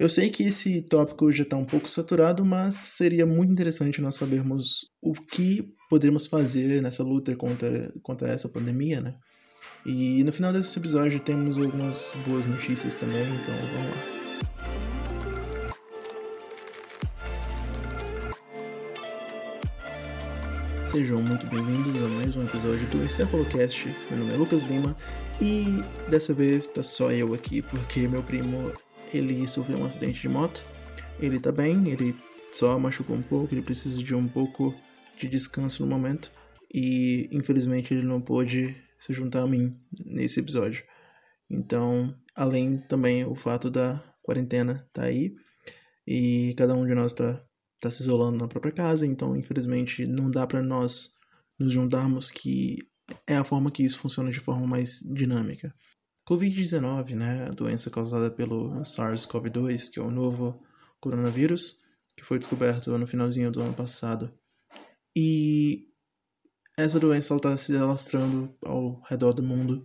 Eu sei que esse tópico já está um pouco saturado, mas seria muito interessante nós sabermos o que podemos fazer nessa luta contra, contra essa pandemia, né? E no final desse episódio temos algumas boas notícias também, então vamos lá. Sejam muito bem-vindos a mais um episódio do Encefalocast. Meu nome é Lucas Lima e dessa vez tá só eu aqui porque meu primo ele sofreu um acidente de moto. Ele tá bem, ele só machucou um pouco, ele precisa de um pouco de descanso no momento e infelizmente ele não pôde se juntar a mim nesse episódio. Então, além também o fato da quarentena tá aí e cada um de nós tá tá se isolando na própria casa, então infelizmente não dá para nós nos juntarmos que é a forma que isso funciona de forma mais dinâmica. Covid-19, né, a doença causada pelo SARS-CoV-2, que é o novo coronavírus, que foi descoberto no finalzinho do ano passado. E essa doença está se alastrando ao redor do mundo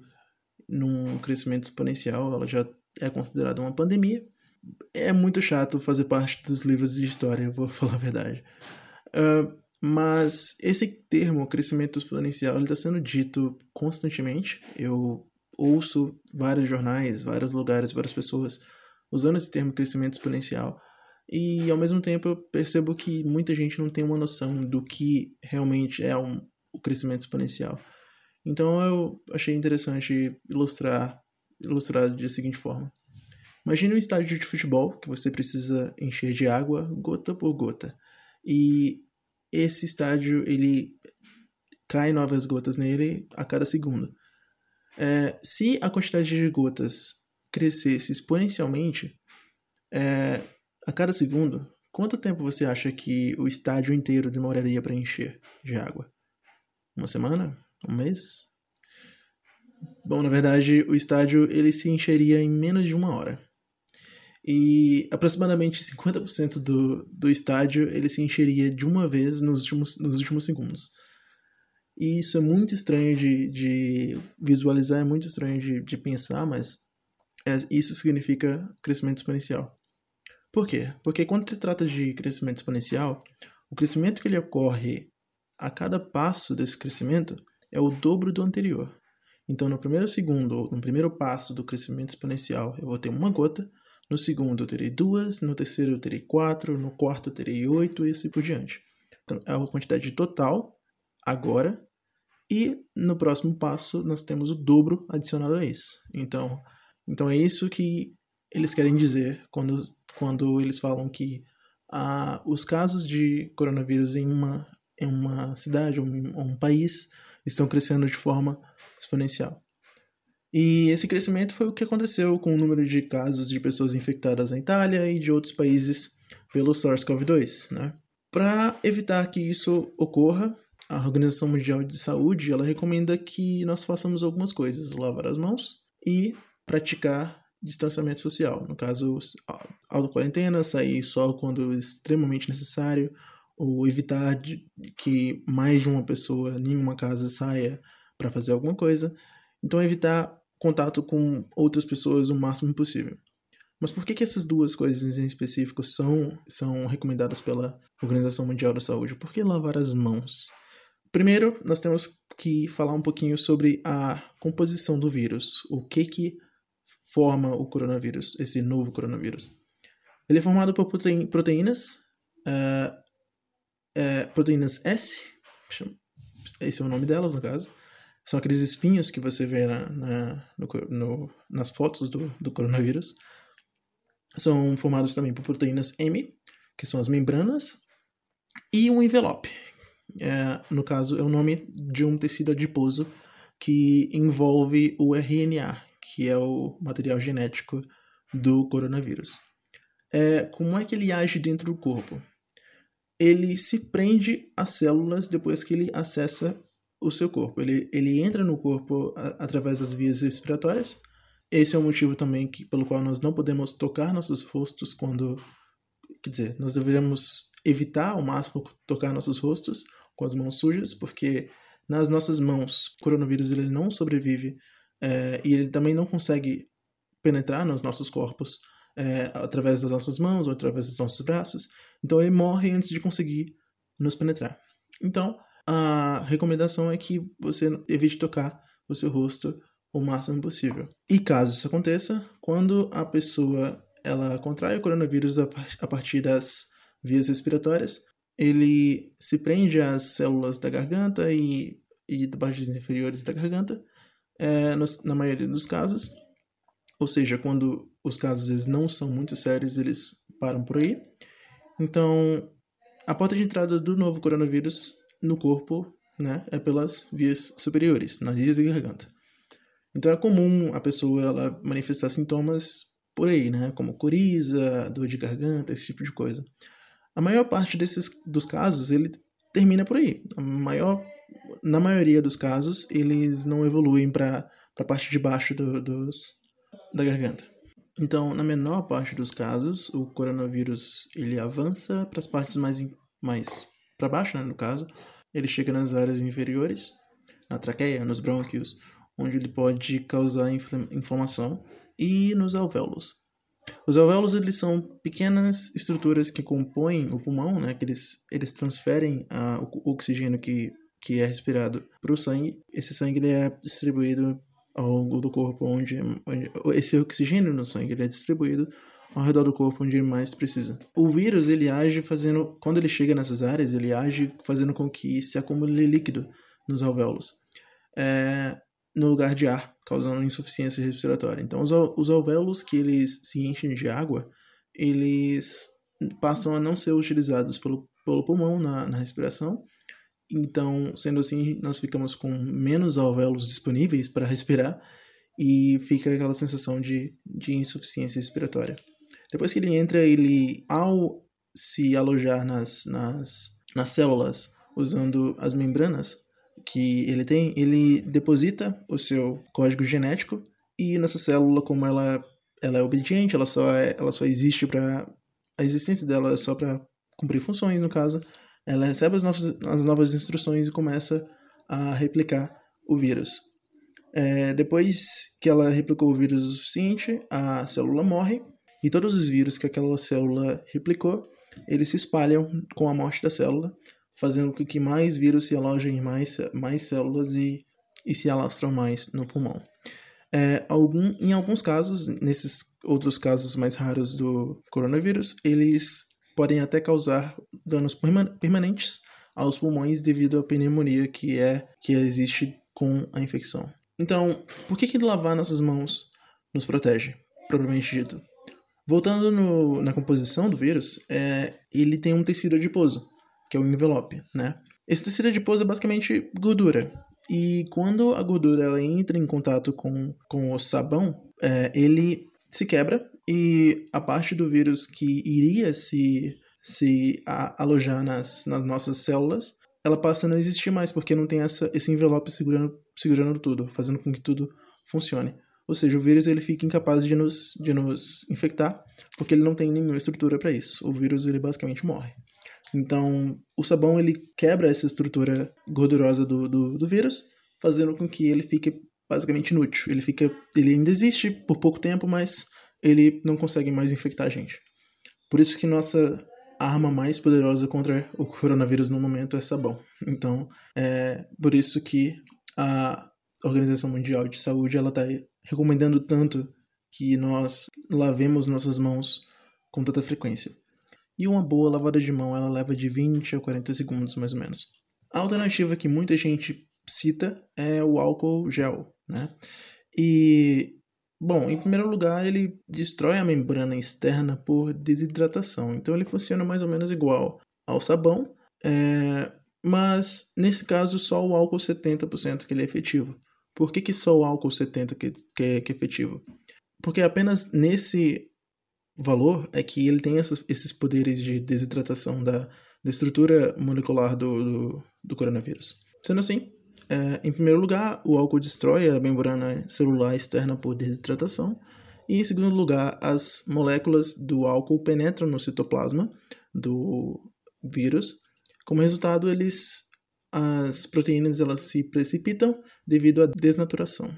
num crescimento exponencial, ela já é considerada uma pandemia, é muito chato fazer parte dos livros de história, vou falar a verdade. Uh, mas esse termo, crescimento exponencial, está sendo dito constantemente. Eu ouço vários jornais, vários lugares, várias pessoas usando esse termo crescimento exponencial. E ao mesmo tempo eu percebo que muita gente não tem uma noção do que realmente é um, o crescimento exponencial. Então eu achei interessante ilustrar, ilustrar da seguinte forma. Imagine um estádio de futebol que você precisa encher de água gota por gota. E esse estádio, ele cai novas gotas nele a cada segundo. É, se a quantidade de gotas crescesse exponencialmente, é, a cada segundo, quanto tempo você acha que o estádio inteiro demoraria para encher de água? Uma semana? Um mês? Bom, na verdade, o estádio ele se encheria em menos de uma hora e aproximadamente 50% do, do estádio ele se encheria de uma vez nos últimos, nos últimos segundos. E isso é muito estranho de, de visualizar, é muito estranho de, de pensar, mas é, isso significa crescimento exponencial. Por quê? Porque quando se trata de crescimento exponencial, o crescimento que ele ocorre a cada passo desse crescimento é o dobro do anterior. Então, no primeiro segundo, no primeiro passo do crescimento exponencial, eu vou ter uma gota, no segundo eu terei duas, no terceiro eu terei quatro, no quarto eu terei oito e assim por diante. Então, é a quantidade total agora. E no próximo passo nós temos o dobro adicionado a isso. Então, então é isso que eles querem dizer quando, quando eles falam que ah, os casos de coronavírus em uma, em uma cidade ou um, um país estão crescendo de forma exponencial. E esse crescimento foi o que aconteceu com o número de casos de pessoas infectadas na Itália e de outros países pelo SARS-CoV-2. Né? Para evitar que isso ocorra, a Organização Mundial de Saúde ela recomenda que nós façamos algumas coisas: lavar as mãos e praticar distanciamento social. No caso, auto-quarentena, sair só quando extremamente necessário, ou evitar que mais de uma pessoa em uma casa saia para fazer alguma coisa. Então, evitar contato com outras pessoas o máximo possível. Mas por que, que essas duas coisas em específico são, são recomendadas pela Organização Mundial da Saúde? Por que lavar as mãos? Primeiro, nós temos que falar um pouquinho sobre a composição do vírus. O que que forma o coronavírus, esse novo coronavírus? Ele é formado por proteínas, uh, uh, proteínas S, esse é o nome delas no caso, são aqueles espinhos que você vê na, na no, no, nas fotos do, do coronavírus. São formados também por proteínas M, que são as membranas, e um envelope. É, no caso, é o nome de um tecido adiposo que envolve o RNA, que é o material genético do coronavírus. É, como é que ele age dentro do corpo? Ele se prende às células depois que ele acessa o seu corpo. Ele, ele entra no corpo a, através das vias respiratórias. Esse é o motivo também que, pelo qual nós não podemos tocar nossos rostos quando. Quer dizer, nós deveríamos evitar ao máximo tocar nossos rostos com as mãos sujas, porque nas nossas mãos o coronavírus ele não sobrevive é, e ele também não consegue penetrar nos nossos corpos é, através das nossas mãos ou através dos nossos braços. Então ele morre antes de conseguir nos penetrar. Então a recomendação é que você evite tocar o seu rosto o máximo possível. E caso isso aconteça, quando a pessoa ela contrai o coronavírus a partir das vias respiratórias, ele se prende às células da garganta e, e partes inferiores da garganta, é, nos, na maioria dos casos. Ou seja, quando os casos eles não são muito sérios, eles param por aí. Então, a porta de entrada do novo coronavírus no corpo né, é pelas vias superiores, nariz e garganta. Então é comum a pessoa ela manifestar sintomas por aí, né, como coriza, dor de garganta, esse tipo de coisa. A maior parte desses dos casos ele termina por aí. A maior, na maioria dos casos eles não evoluem para a parte de baixo do, dos, da garganta. Então, na menor parte dos casos, o coronavírus ele avança para as partes mais, mais para baixo, né, no caso. Ele chega nas áreas inferiores, na traqueia, nos brônquios, onde ele pode causar inflamação, e nos alvéolos. Os alvéolos eles são pequenas estruturas que compõem o pulmão, né? Que eles, eles transferem a, o oxigênio que, que é respirado para o sangue. Esse sangue ele é distribuído ao longo do corpo, onde, onde esse oxigênio no sangue ele é distribuído ao redor do corpo onde ele mais precisa. O vírus ele age fazendo, quando ele chega nessas áreas, ele age fazendo com que se acumule líquido nos alvéolos. É, no lugar de ar, causando insuficiência respiratória. Então, os, os alvéolos que eles se enchem de água, eles passam a não ser utilizados pelo, pelo pulmão na, na respiração. Então, sendo assim, nós ficamos com menos alvéolos disponíveis para respirar e fica aquela sensação de, de insuficiência respiratória. Depois que ele entra, ele, ao se alojar nas, nas, nas células usando as membranas, que ele tem, ele deposita o seu código genético e nessa célula, como ela, ela é obediente, ela só, é, ela só existe para. A existência dela é só para cumprir funções, no caso. Ela recebe as novas, as novas instruções e começa a replicar o vírus. É, depois que ela replicou o vírus o suficiente, a célula morre e todos os vírus que aquela célula replicou, eles se espalham com a morte da célula fazendo com que mais vírus se alojem em mais, mais células e, e se alastram mais no pulmão. É, algum, em alguns casos, nesses outros casos mais raros do coronavírus, eles podem até causar danos permanentes aos pulmões devido à pneumonia que é que existe com a infecção. Então, por que, que lavar nossas mãos nos protege, propriamente dito? Voltando no, na composição do vírus, é, ele tem um tecido adiposo, que é o envelope, né? Esse tecido adiposo é basicamente gordura. E quando a gordura entra em contato com, com o sabão, é, ele se quebra e a parte do vírus que iria se, se a, alojar nas, nas nossas células, ela passa a não existir mais, porque não tem essa, esse envelope segurando, segurando tudo, fazendo com que tudo funcione. Ou seja, o vírus ele fica incapaz de nos, de nos infectar, porque ele não tem nenhuma estrutura para isso. O vírus ele basicamente morre. Então, o sabão ele quebra essa estrutura gordurosa do, do, do vírus, fazendo com que ele fique basicamente inútil. Ele fica, ele ainda existe por pouco tempo, mas ele não consegue mais infectar a gente. Por isso que nossa arma mais poderosa contra o coronavírus no momento é sabão. Então, é por isso que a Organização Mundial de Saúde ela está recomendando tanto que nós lavemos nossas mãos com tanta frequência. E uma boa lavada de mão ela leva de 20 a 40 segundos mais ou menos. A alternativa que muita gente cita é o álcool gel, né? E bom, em primeiro lugar, ele destrói a membrana externa por desidratação, então ele funciona mais ou menos igual ao sabão, é... mas nesse caso só o álcool 70% que ele é efetivo. Por que, que só o álcool 70% que, que, é, que é efetivo? Porque apenas nesse valor é que ele tem essas, esses poderes de desidratação da, da estrutura molecular do, do, do coronavírus. Sendo assim, é, em primeiro lugar, o álcool destrói a membrana celular externa por desidratação, e em segundo lugar, as moléculas do álcool penetram no citoplasma do vírus. Como resultado, eles, as proteínas elas se precipitam devido à desnaturação.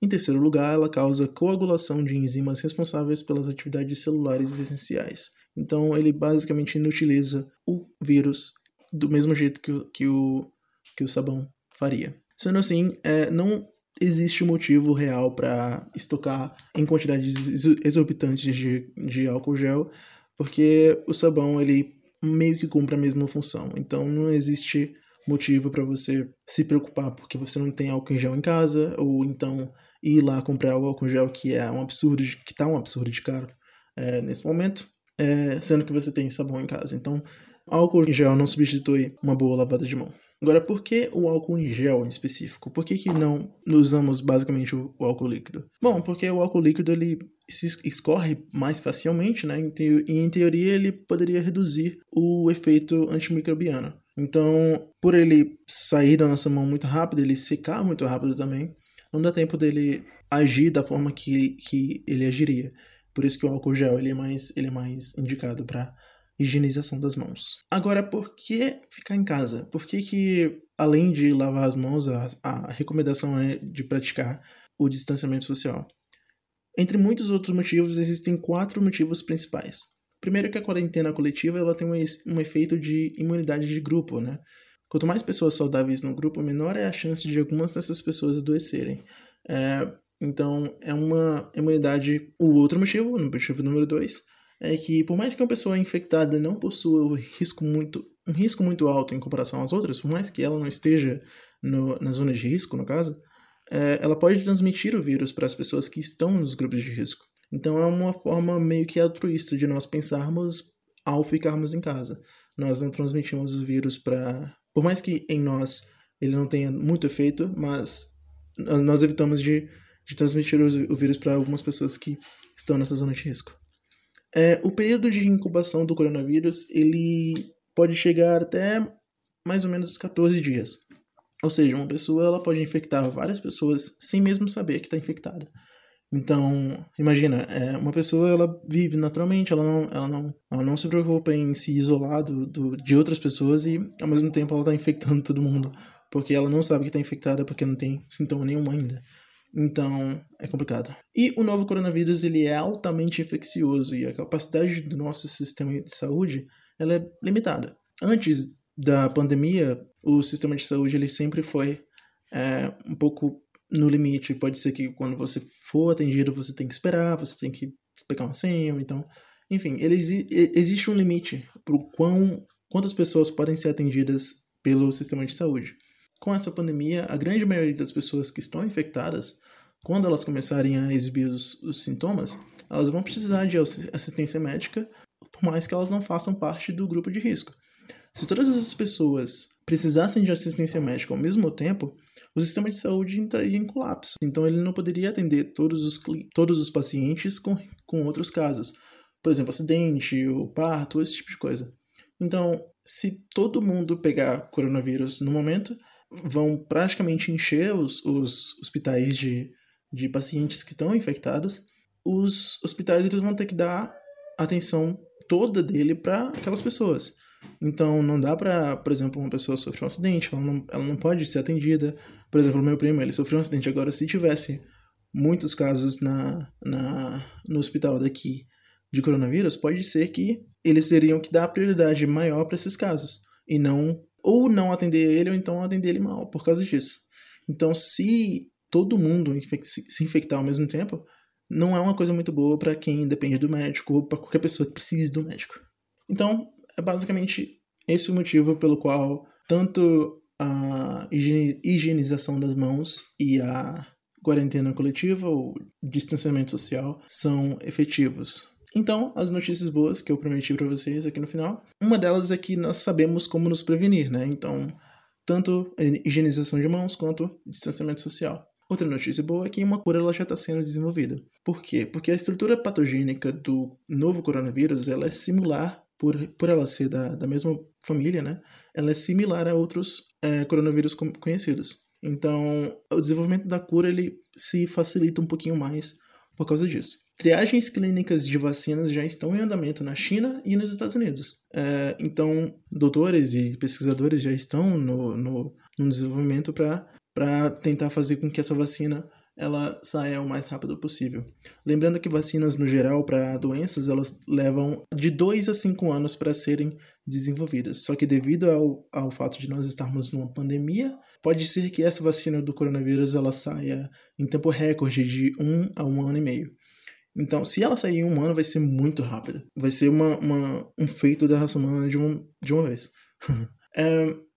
Em terceiro lugar, ela causa coagulação de enzimas responsáveis pelas atividades celulares essenciais. Então, ele basicamente inutiliza o vírus do mesmo jeito que o, que o, que o sabão faria. Sendo assim, é, não existe motivo real para estocar em quantidades exorbitantes de, de álcool gel, porque o sabão ele meio que cumpre a mesma função. Então não existe motivo para você se preocupar porque você não tem álcool em gel em casa, ou então ir lá comprar o álcool gel que é um absurdo, que tá um absurdo de caro é, nesse momento, é, sendo que você tem sabão em casa. Então, álcool em gel não substitui uma boa lavada de mão. Agora, por que o álcool em gel em específico? Por que, que não usamos basicamente o, o álcool líquido? Bom, porque o álcool líquido ele se escorre mais facilmente, né? E em teoria ele poderia reduzir o efeito antimicrobiano. Então, por ele sair da nossa mão muito rápido, ele secar muito rápido também, não dá tempo dele agir da forma que, que ele agiria. Por isso que o álcool gel ele é mais, ele é mais indicado para higienização das mãos. Agora, por que ficar em casa? Por que, que além de lavar as mãos, a, a recomendação é de praticar o distanciamento social? Entre muitos outros motivos, existem quatro motivos principais. Primeiro que a quarentena coletiva ela tem um, um efeito de imunidade de grupo, né? Quanto mais pessoas saudáveis no grupo, menor é a chance de algumas dessas pessoas adoecerem. É, então, é uma imunidade. O outro motivo, no motivo número dois, é que por mais que uma pessoa infectada não possua um risco muito, um risco muito alto em comparação às outras, por mais que ela não esteja no, na zona de risco, no caso, é, ela pode transmitir o vírus para as pessoas que estão nos grupos de risco. Então é uma forma meio que altruísta de nós pensarmos ao ficarmos em casa. Nós não transmitimos o vírus para. Por mais que em nós ele não tenha muito efeito, mas nós evitamos de, de transmitir o vírus para algumas pessoas que estão nessa zona de risco. É, o período de incubação do coronavírus ele pode chegar até mais ou menos 14 dias. Ou seja, uma pessoa ela pode infectar várias pessoas sem mesmo saber que está infectada. Então, imagina, é, uma pessoa ela vive naturalmente, ela não, ela não, ela não se preocupa em se isolar do, do, de outras pessoas e ao mesmo tempo ela está infectando todo mundo, porque ela não sabe que está infectada porque não tem sintoma nenhum ainda. Então, é complicado. E o novo coronavírus, ele é altamente infeccioso e a capacidade do nosso sistema de saúde, ela é limitada. Antes da pandemia, o sistema de saúde, ele sempre foi é, um pouco no limite. Pode ser que quando você for atendido, você tem que esperar, você tem que pegar uma senha, então... Enfim, ele, existe um limite para quão, quantas pessoas podem ser atendidas pelo sistema de saúde com essa pandemia, a grande maioria das pessoas que estão infectadas, quando elas começarem a exibir os, os sintomas, elas vão precisar de assistência médica, por mais que elas não façam parte do grupo de risco. Se todas essas pessoas precisassem de assistência médica ao mesmo tempo, o sistema de saúde entraria em colapso. Então ele não poderia atender todos os, todos os pacientes com, com outros casos. Por exemplo, acidente, ou parto, esse tipo de coisa. Então, se todo mundo pegar coronavírus no momento, vão praticamente encher os, os hospitais de, de pacientes que estão infectados, os hospitais eles vão ter que dar atenção toda dele para aquelas pessoas. Então não dá para, por exemplo, uma pessoa sofrer um acidente, ela não, ela não pode ser atendida. Por exemplo, meu primo, ele sofreu um acidente agora, se tivesse muitos casos na, na no hospital daqui de coronavírus, pode ser que eles teriam que dar prioridade maior para esses casos e não ou não atender ele, ou então atender ele mal por causa disso. Então, se todo mundo se infectar ao mesmo tempo, não é uma coisa muito boa para quem depende do médico ou para qualquer pessoa que precise do médico. Então, é basicamente esse o motivo pelo qual tanto a higienização das mãos e a quarentena coletiva ou distanciamento social são efetivos. Então, as notícias boas que eu prometi para vocês aqui no final, uma delas é que nós sabemos como nos prevenir, né? Então, tanto higienização de mãos quanto distanciamento social. Outra notícia boa é que uma cura ela já está sendo desenvolvida. Por quê? Porque a estrutura patogênica do novo coronavírus ela é similar, por, por ela ser da, da mesma família, né? Ela é similar a outros é, coronavírus conhecidos. Então, o desenvolvimento da cura ele se facilita um pouquinho mais por causa disso. Triagens clínicas de vacinas já estão em andamento na China e nos Estados Unidos. É, então, doutores e pesquisadores já estão no, no, no desenvolvimento para tentar fazer com que essa vacina ela saia o mais rápido possível. Lembrando que vacinas no geral para doenças elas levam de 2 a 5 anos para serem desenvolvidas. Só que devido ao, ao fato de nós estarmos numa pandemia, pode ser que essa vacina do coronavírus ela saia em tempo recorde de 1 um a um ano e meio. Então, se ela sair em um ano, vai ser muito rápida. Vai ser uma, uma um feito da raça humana de, um, de uma vez.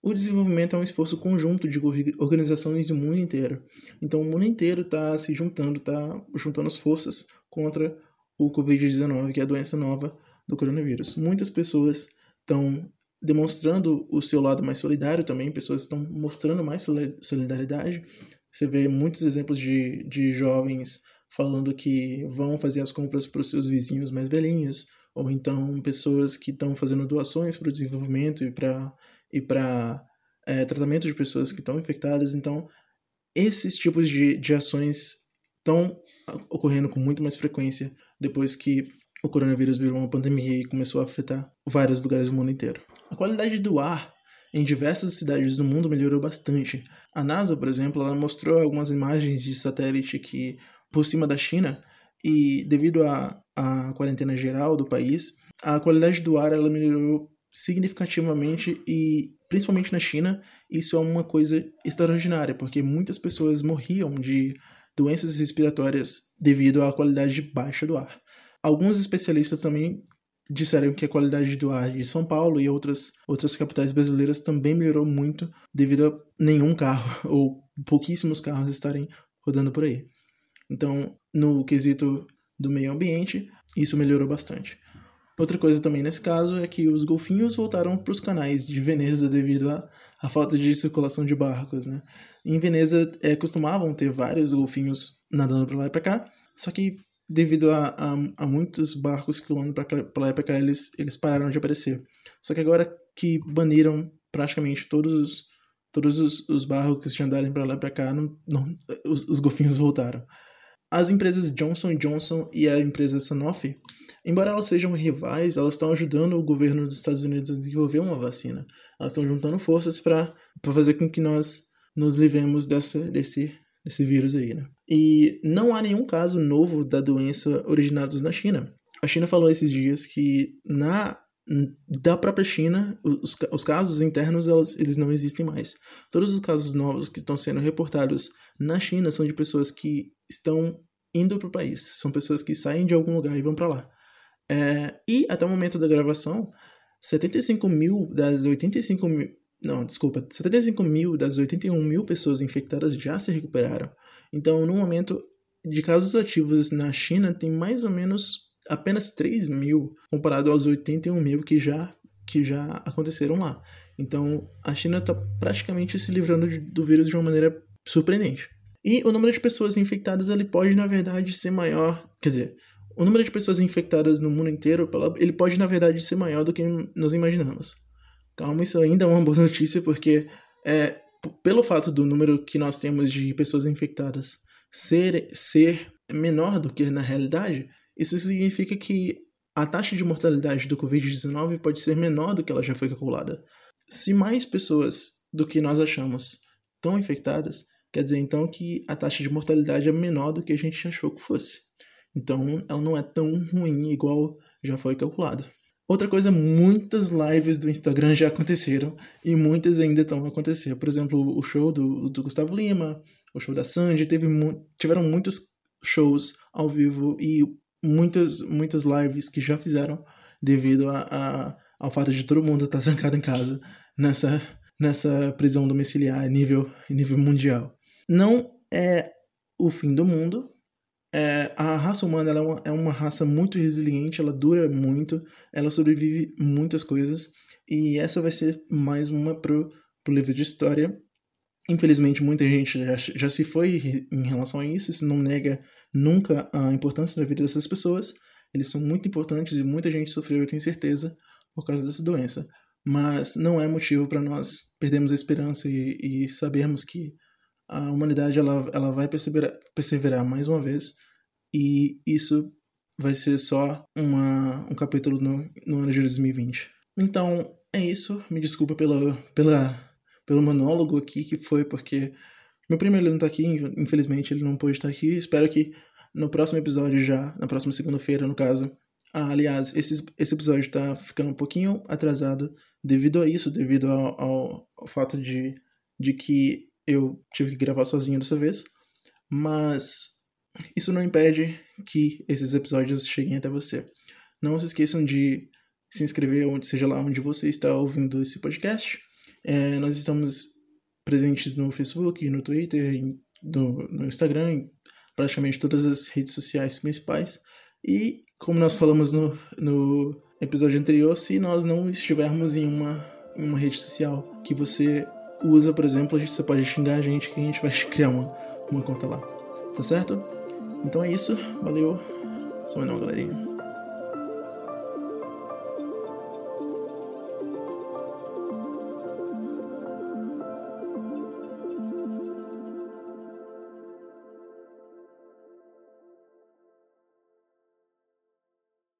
o desenvolvimento é um esforço conjunto de organizações do mundo inteiro. Então, o mundo inteiro está se juntando, está juntando as forças contra o Covid-19, que é a doença nova do coronavírus. Muitas pessoas estão demonstrando o seu lado mais solidário também, pessoas estão mostrando mais solidariedade. Você vê muitos exemplos de, de jovens falando que vão fazer as compras para os seus vizinhos mais velhinhos, ou então pessoas que estão fazendo doações para o desenvolvimento e para e para é, tratamento de pessoas que estão infectadas. Então, esses tipos de, de ações estão ocorrendo com muito mais frequência depois que o coronavírus virou uma pandemia e começou a afetar vários lugares do mundo inteiro. A qualidade do ar em diversas cidades do mundo melhorou bastante. A NASA, por exemplo, ela mostrou algumas imagens de satélite que por cima da China e devido à, à quarentena geral do país, a qualidade do ar ela melhorou significativamente e principalmente na China, isso é uma coisa extraordinária, porque muitas pessoas morriam de doenças respiratórias devido à qualidade baixa do ar. Alguns especialistas também disseram que a qualidade do ar de São Paulo e outras, outras capitais brasileiras também melhorou muito devido a nenhum carro ou pouquíssimos carros estarem rodando por aí. Então, no quesito do meio ambiente, isso melhorou bastante. Outra coisa também nesse caso é que os golfinhos voltaram para os canais de Veneza devido à, falta de circulação de barcos, né? Em Veneza é, costumavam ter vários golfinhos nadando para lá e para cá, só que devido a, a, a muitos barcos que andam para lá e para cá, eles, eles pararam de aparecer. Só que agora que baniram praticamente todos os, todos os, os barcos de andarem para lá e para cá, não, não, os, os golfinhos voltaram. As empresas Johnson Johnson e a empresa Sanofi Embora elas sejam rivais, elas estão ajudando o governo dos Estados Unidos a desenvolver uma vacina. Elas estão juntando forças para fazer com que nós nos livremos dessa, desse, desse vírus aí, né? E não há nenhum caso novo da doença originados na China. A China falou esses dias que na da própria China, os, os casos internos elas, eles não existem mais. Todos os casos novos que estão sendo reportados na China são de pessoas que estão indo para o país. São pessoas que saem de algum lugar e vão para lá. É, e até o momento da gravação, 75 mil das 85 mil. Não, desculpa, 75 mil das 81 mil pessoas infectadas já se recuperaram. Então, no momento de casos ativos na China, tem mais ou menos apenas 3 mil comparado aos 81 mil que já, que já aconteceram lá. Então, a China está praticamente se livrando de, do vírus de uma maneira surpreendente. E o número de pessoas infectadas ele pode, na verdade, ser maior. Quer dizer, o número de pessoas infectadas no mundo inteiro, ele pode na verdade ser maior do que nós imaginamos. Calma, isso ainda é uma boa notícia porque é, pelo fato do número que nós temos de pessoas infectadas ser, ser menor do que na realidade, isso significa que a taxa de mortalidade do Covid-19 pode ser menor do que ela já foi calculada. Se mais pessoas do que nós achamos estão infectadas, quer dizer então que a taxa de mortalidade é menor do que a gente achou que fosse. Então, ela não é tão ruim igual já foi calculado. Outra coisa, muitas lives do Instagram já aconteceram e muitas ainda estão a acontecer. Por exemplo, o show do, do Gustavo Lima, o show da Sandy, teve mu tiveram muitos shows ao vivo e muitas, muitas lives que já fizeram devido a, a ao fato de todo mundo estar tá trancado em casa nessa, nessa prisão domiciliar nível, nível mundial. Não é o fim do mundo, é, a raça humana é, uma, é uma raça muito resiliente, ela dura muito, ela sobrevive muitas coisas, e essa vai ser mais uma pro, pro livro de história. Infelizmente, muita gente já, já se foi em relação a isso, isso não nega nunca a importância da vida dessas pessoas. Eles são muito importantes e muita gente sofreu, eu tenho certeza, por causa dessa doença. Mas não é motivo para nós perdermos a esperança e, e sabermos que a humanidade ela, ela vai perseverar, perseverar mais uma vez e isso vai ser só uma, um capítulo no, no ano de 2020. Então, é isso. Me desculpa pela, pela, pelo monólogo aqui, que foi porque Meu primo ele não tá aqui, infelizmente ele não pôde estar aqui. Espero que no próximo episódio já, na próxima segunda-feira, no caso. Ah, aliás, esse, esse episódio tá ficando um pouquinho atrasado devido a isso, devido ao, ao, ao fato de, de que eu tive que gravar sozinho dessa vez. Mas isso não impede que esses episódios cheguem até você. Não se esqueçam de se inscrever, onde seja lá onde você está ouvindo esse podcast. É, nós estamos presentes no Facebook, no Twitter, no, no Instagram, em praticamente todas as redes sociais principais. E, como nós falamos no, no episódio anterior, se nós não estivermos em uma, em uma rede social que você usa, por exemplo, você pode xingar a gente que a gente vai criar uma, uma conta lá. Tá certo? Então é isso. Valeu. Só não, galerinha.